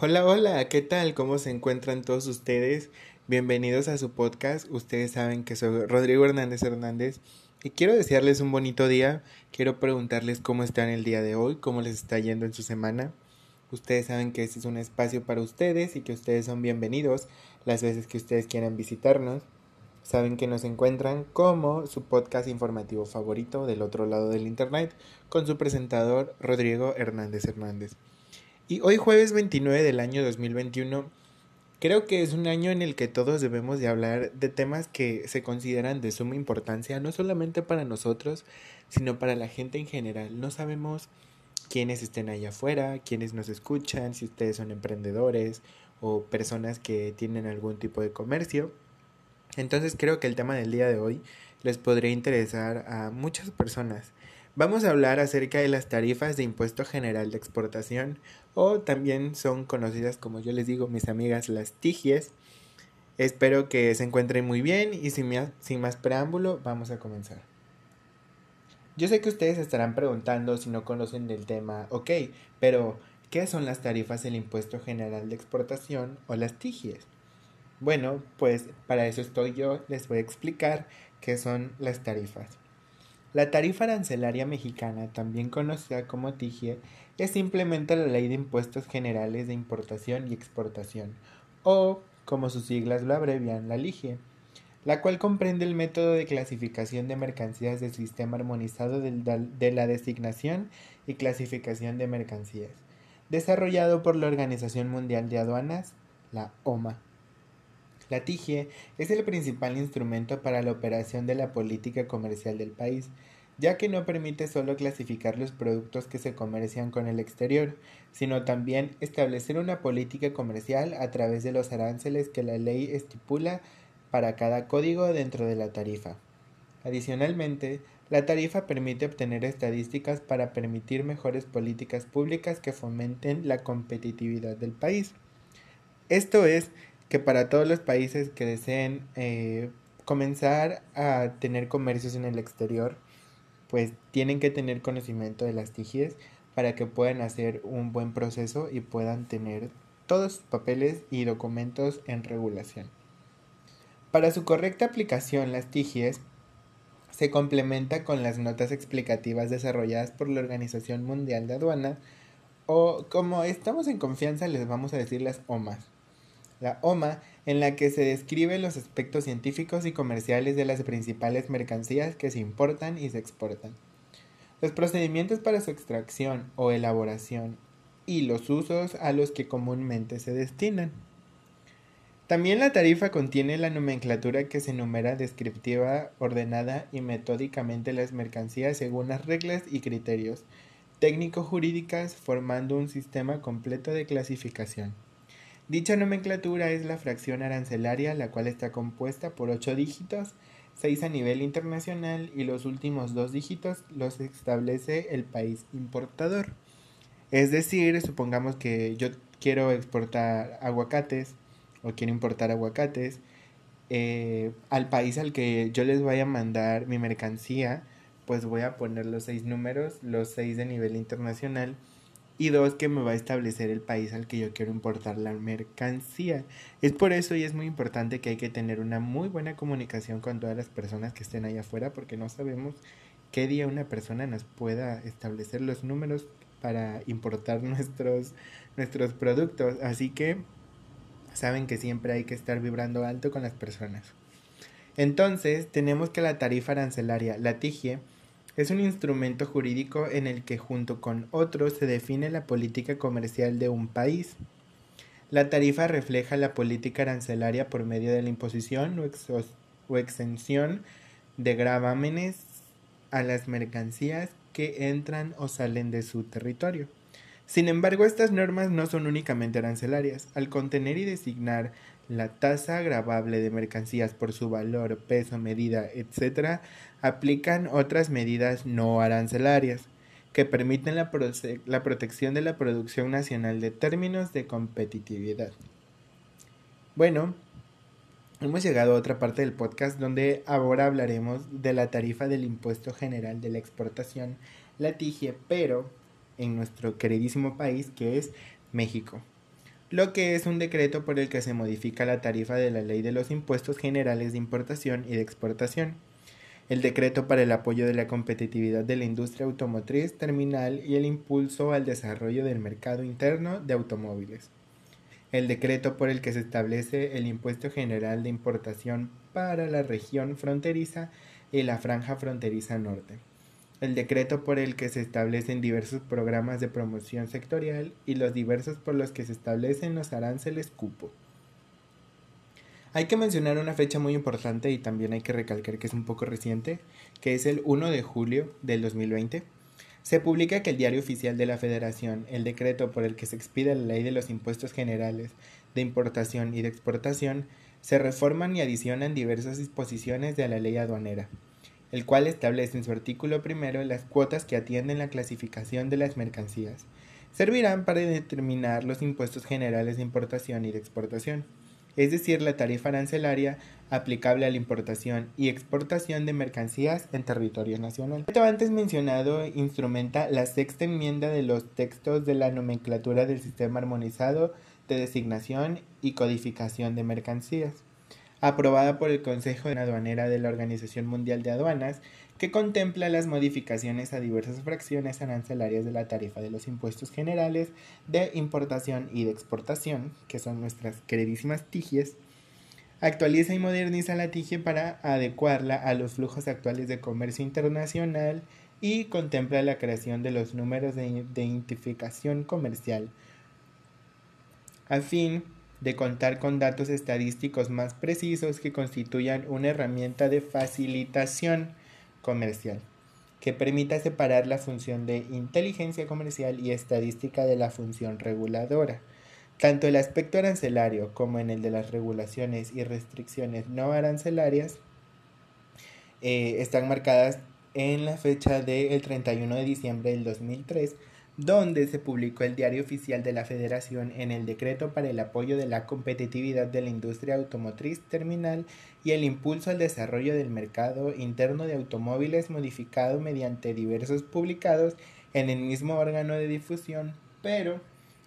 Hola, hola, ¿qué tal? ¿Cómo se encuentran todos ustedes? Bienvenidos a su podcast. Ustedes saben que soy Rodrigo Hernández Hernández y quiero desearles un bonito día. Quiero preguntarles cómo están el día de hoy, cómo les está yendo en su semana. Ustedes saben que este es un espacio para ustedes y que ustedes son bienvenidos las veces que ustedes quieran visitarnos. Saben que nos encuentran como su podcast informativo favorito del otro lado del internet con su presentador Rodrigo Hernández Hernández. Y hoy jueves 29 del año 2021, creo que es un año en el que todos debemos de hablar de temas que se consideran de suma importancia, no solamente para nosotros, sino para la gente en general. No sabemos quiénes estén allá afuera, quiénes nos escuchan, si ustedes son emprendedores o personas que tienen algún tipo de comercio. Entonces creo que el tema del día de hoy les podría interesar a muchas personas. Vamos a hablar acerca de las tarifas de impuesto general de exportación o también son conocidas como yo les digo mis amigas las tigies. Espero que se encuentren muy bien y sin más, sin más preámbulo vamos a comenzar. Yo sé que ustedes estarán preguntando si no conocen del tema, ok, pero ¿qué son las tarifas del impuesto general de exportación o las tigies? Bueno, pues para eso estoy yo, les voy a explicar qué son las tarifas. La tarifa arancelaria mexicana, también conocida como TIGIE, es simplemente la Ley de Impuestos Generales de Importación y Exportación, o, como sus siglas lo abrevian, la LIGIE, la cual comprende el método de clasificación de mercancías del Sistema Armonizado de la Designación y Clasificación de Mercancías, desarrollado por la Organización Mundial de Aduanas, la OMA. La TIGIE es el principal instrumento para la operación de la política comercial del país, ya que no permite solo clasificar los productos que se comercian con el exterior, sino también establecer una política comercial a través de los aranceles que la ley estipula para cada código dentro de la tarifa. Adicionalmente, la tarifa permite obtener estadísticas para permitir mejores políticas públicas que fomenten la competitividad del país. Esto es que para todos los países que deseen eh, comenzar a tener comercios en el exterior, pues tienen que tener conocimiento de las TIGIES para que puedan hacer un buen proceso y puedan tener todos sus papeles y documentos en regulación. Para su correcta aplicación, las TIGIES se complementa con las notas explicativas desarrolladas por la Organización Mundial de Aduana o como estamos en confianza les vamos a decir las OMAS la OMA, en la que se describen los aspectos científicos y comerciales de las principales mercancías que se importan y se exportan, los procedimientos para su extracción o elaboración y los usos a los que comúnmente se destinan. También la tarifa contiene la nomenclatura que se enumera descriptiva, ordenada y metódicamente las mercancías según las reglas y criterios técnico-jurídicas formando un sistema completo de clasificación. Dicha nomenclatura es la fracción arancelaria, la cual está compuesta por 8 dígitos, 6 a nivel internacional y los últimos dos dígitos los establece el país importador. Es decir, supongamos que yo quiero exportar aguacates o quiero importar aguacates eh, al país al que yo les vaya a mandar mi mercancía, pues voy a poner los seis números, los seis de nivel internacional y dos que me va a establecer el país al que yo quiero importar la mercancía. Es por eso y es muy importante que hay que tener una muy buena comunicación con todas las personas que estén allá afuera porque no sabemos qué día una persona nos pueda establecer los números para importar nuestros, nuestros productos. Así que saben que siempre hay que estar vibrando alto con las personas. Entonces tenemos que la tarifa arancelaria, la TIGIE, es un instrumento jurídico en el que junto con otros se define la política comercial de un país. La tarifa refleja la política arancelaria por medio de la imposición o, exención de gravámenes a las mercancías que entran o salen de su territorio. Sin embargo, estas normas no son únicamente arancelarias. Al contener y designar la tasa agravable de mercancías por su valor, peso, medida, etc., aplican otras medidas no arancelarias que permiten la, la, protección de la producción nacional de términos de competitividad. Bueno, hemos llegado a otra parte del podcast donde ahora hablaremos de la tarifa del impuesto general de la exportación, la TIGIE, pero en nuestro queridísimo país que es México. lo que es un decreto por el que se modifica la tarifa de la Ley de los Impuestos Generales de Importación y de Exportación, el decreto para el apoyo de la competitividad de la industria automotriz terminal y el impulso al desarrollo del mercado interno de automóviles, el decreto por el que se establece el impuesto general de importación para la región fronteriza y la franja fronteriza norte el decreto por el que se establecen diversos programas de promoción sectorial y los diversos por los que se establecen los aranceles cupo. Hay que mencionar una fecha muy importante y también hay que recalcar que es un poco reciente, que es el 1 de julio del 2020. Se publica que el Diario Oficial de la Federación, el decreto por el que se expide la Ley de los Impuestos Generales de Importación y de Exportación, se reforman y adicionan diversas disposiciones de la ley aduanera, el cual establece en su artículo primero las cuotas que atienden la clasificación de las mercancías. Servirán para determinar los impuestos generales de importación y de exportación, es decir, la tarifa arancelaria aplicable a la importación y exportación de mercancías en territorio nacional. Esto antes mencionado instrumenta la sexta enmienda de los textos de la nomenclatura del sistema armonizado de designación y codificación de mercancías aprobada por el Consejo de Aduanera de la Organización Mundial de Aduanas, que contempla las modificaciones a diversas fracciones arancelarias de la tarifa de los impuestos generales de importación y de exportación, que son nuestras queridísimas tigies, actualiza y moderniza la TIGIE para adecuarla a los flujos actuales de comercio internacional y contempla la creación de los números de identificación comercial, a fin de contar con datos estadísticos más precisos que constituyan una herramienta de facilitación comercial que permita separar la función de inteligencia comercial y estadística de la función reguladora. Tanto el aspecto arancelario como en el de las regulaciones y restricciones no arancelarias eh, están marcadas en la fecha del 31 de diciembre del 2003 donde se publicó el Diario Oficial de la Federación en el decreto para el apoyo de la competitividad de la industria automotriz terminal y el impulso al desarrollo del mercado interno de automóviles modificado mediante diversos publicados en el mismo órgano de difusión, pero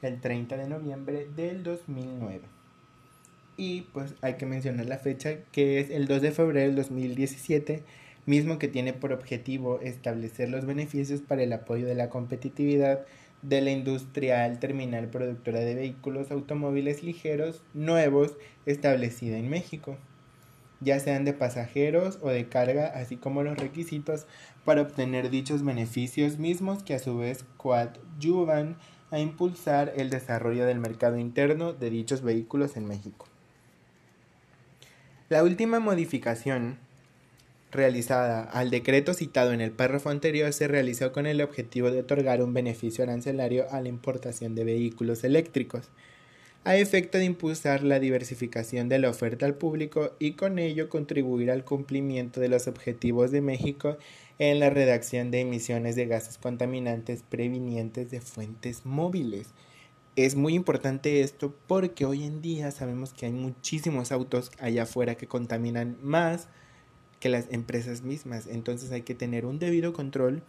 el 30 de noviembre del 2009. Y pues hay que mencionar la fecha que es el 2 de febrero del 2017 mismo que tiene por objetivo establecer los beneficios para el apoyo de la competitividad de la industrial terminal productora de vehículos automóviles ligeros nuevos establecida en México, ya sean de pasajeros o de carga, así como los requisitos para obtener dichos beneficios mismos que a su vez coadyuvan a impulsar el desarrollo del mercado interno de dichos vehículos en México. La última modificación realizada al decreto citado en el párrafo anterior se realizó con el objetivo de otorgar un beneficio arancelario a la importación de vehículos eléctricos, a efecto de impulsar la diversificación de la oferta al público y con ello contribuir al cumplimiento de los objetivos de México en la redacción de emisiones de gases contaminantes previnientes de fuentes móviles. Es muy importante esto porque hoy en día sabemos que hay muchísimos autos allá afuera que contaminan más que las empresas mismas. Entonces hay que tener un debido control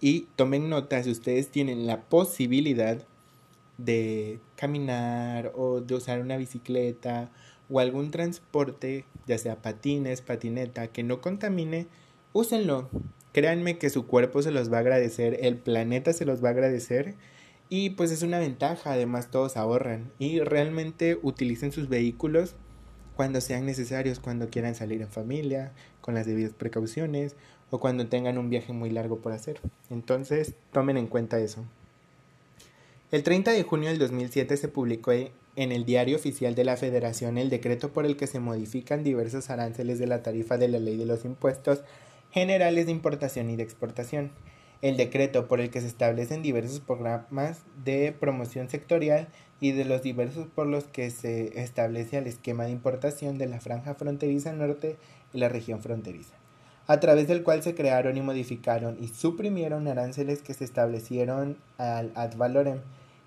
y tomen nota si ustedes tienen la posibilidad de caminar o de usar una bicicleta o algún transporte, ya sea patines, patineta, que no contamine, úsenlo. Créanme que su cuerpo se los va a agradecer, el planeta se los va a agradecer y pues es una ventaja, además todos ahorran y realmente utilicen sus vehículos cuando sean necesarios, cuando quieran salir en familia, con las debidas precauciones o cuando tengan un viaje muy largo por hacer. Entonces, tomen en cuenta eso. El 30 de junio del 2007 se publicó en el Diario Oficial de la Federación el decreto por el que se modifican diversos aranceles de la tarifa de la Ley de los Impuestos Generales de Importación y de Exportación. El decreto por el que se establecen diversos programas de promoción sectorial y de los diversos por los que se establece el esquema de importación de la franja fronteriza norte y la región fronteriza, a través del cual se crearon y modificaron y suprimieron aranceles que se establecieron al ad valorem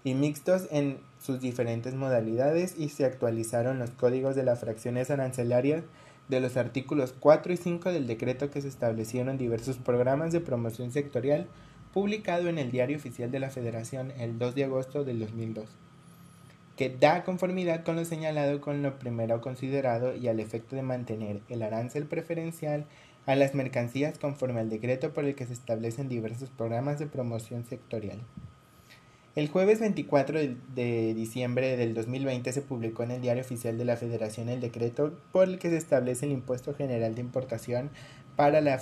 y mixtos en sus diferentes modalidades y se actualizaron los códigos de las fracciones arancelarias de los artículos 4 y 5 del decreto que se establecieron diversos programas de promoción sectorial publicado en el Diario Oficial de la Federación el 2 de agosto del 2002. que da conformidad con lo señalado con lo primero considerado y al efecto de mantener el arancel preferencial a las mercancías conforme al decreto por el que se establecen diversos programas de promoción sectorial. El jueves 24 de diciembre del 2020 se publicó en el Diario Oficial de la Federación el decreto por el que se establece el impuesto general de importación para la,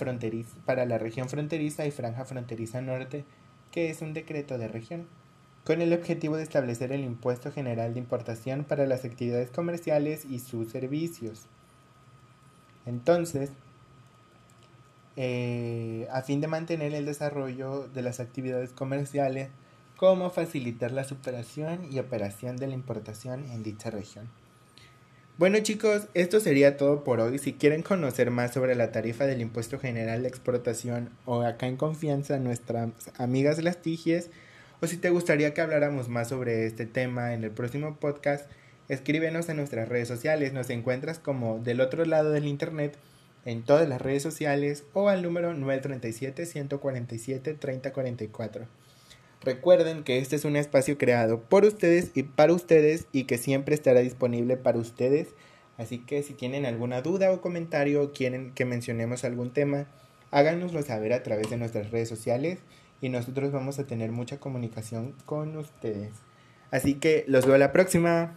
para la región fronteriza y franja fronteriza norte, que es un decreto de región, con el objetivo de establecer el impuesto general de importación para las actividades comerciales y sus servicios. Entonces, eh, a fin de mantener el desarrollo de las actividades comerciales, como facilitar la superación y operación de la importación en dicha región. Bueno chicos, esto sería todo por hoy. Si quieren conocer más sobre la tarifa del impuesto general de exportación o acá en confianza nuestras amigas las tigies, o si te gustaría que habláramos más sobre este tema en el próximo podcast, escríbenos en nuestras redes sociales. Nos encuentras como del otro lado del internet en todas las redes sociales o al número 937-147-3044. Recuerden que este es un espacio creado por ustedes y para ustedes y que siempre estará disponible para ustedes. Así que si tienen alguna duda o comentario o quieren que mencionemos algún tema, háganoslo saber a través de nuestras redes sociales y nosotros vamos a tener mucha comunicación con ustedes. Así que los veo la próxima.